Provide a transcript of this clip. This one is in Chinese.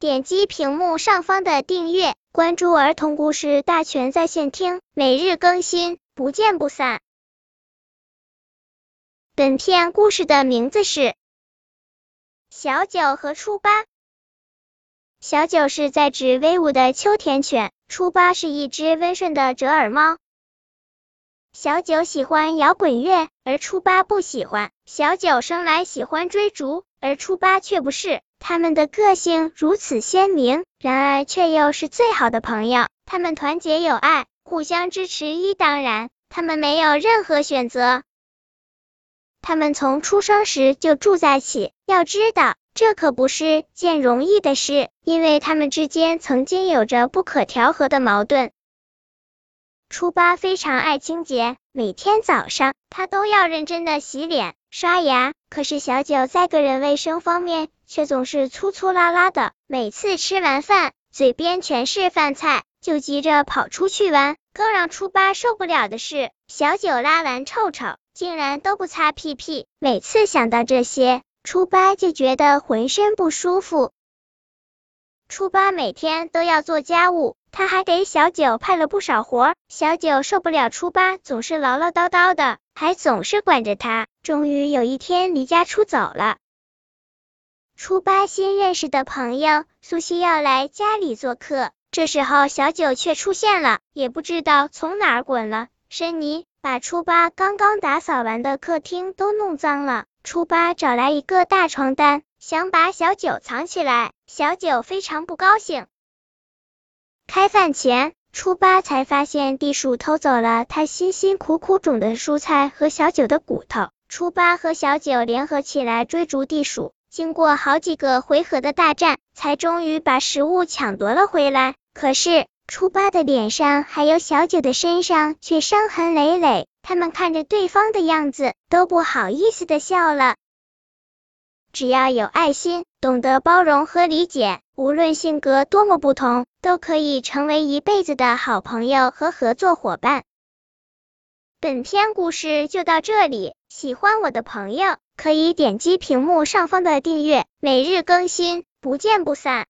点击屏幕上方的订阅，关注儿童故事大全在线听，每日更新，不见不散。本片故事的名字是《小九和初八》。小九是在指威武的秋田犬，初八是一只温顺的折耳猫。小九喜欢摇滚乐，而初八不喜欢。小九生来喜欢追逐，而初八却不是。他们的个性如此鲜明，然而却又是最好的朋友。他们团结友爱，互相支持一当然。他们没有任何选择。他们从出生时就住在一起。要知道，这可不是件容易的事，因为他们之间曾经有着不可调和的矛盾。初八非常爱清洁，每天早上他都要认真的洗脸、刷牙。可是小九在个人卫生方面却总是粗粗拉拉的，每次吃完饭，嘴边全是饭菜，就急着跑出去玩。更让初八受不了的是，小九拉完臭臭，竟然都不擦屁屁。每次想到这些，初八就觉得浑身不舒服。初八每天都要做家务。他还给小九派了不少活，小九受不了初八总是唠唠叨叨的，还总是管着他。终于有一天离家出走了。初八新认识的朋友苏西要来家里做客，这时候小九却出现了，也不知道从哪儿滚了深泥，把初八刚刚打扫完的客厅都弄脏了。初八找来一个大床单，想把小九藏起来，小九非常不高兴。开饭前，初八才发现地鼠偷走了他辛辛苦苦种的蔬菜和小九的骨头。初八和小九联合起来追逐地鼠，经过好几个回合的大战，才终于把食物抢夺了回来。可是，初八的脸上还有小九的身上却伤痕累累，他们看着对方的样子，都不好意思的笑了。只要有爱心，懂得包容和理解，无论性格多么不同，都可以成为一辈子的好朋友和合作伙伴。本篇故事就到这里，喜欢我的朋友可以点击屏幕上方的订阅，每日更新，不见不散。